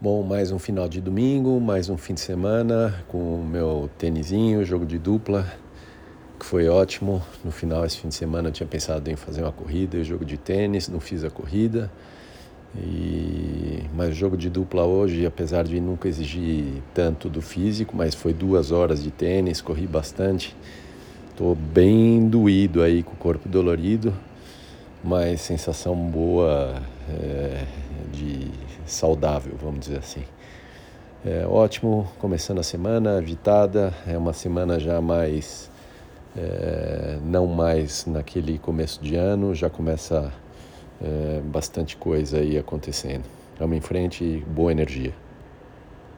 Bom, mais um final de domingo, mais um fim de semana com o meu tênisinho, jogo de dupla, que foi ótimo. No final, esse fim de semana, eu tinha pensado em fazer uma corrida e jogo de tênis, não fiz a corrida. E... Mas o jogo de dupla hoje, apesar de nunca exigir tanto do físico, mas foi duas horas de tênis, corri bastante. Estou bem doído aí, com o corpo dolorido, mas sensação boa saudável, vamos dizer assim. É ótimo, começando a semana agitada, é uma semana já mais, é, não mais naquele começo de ano, já começa é, bastante coisa aí acontecendo. Vamos em frente, boa energia.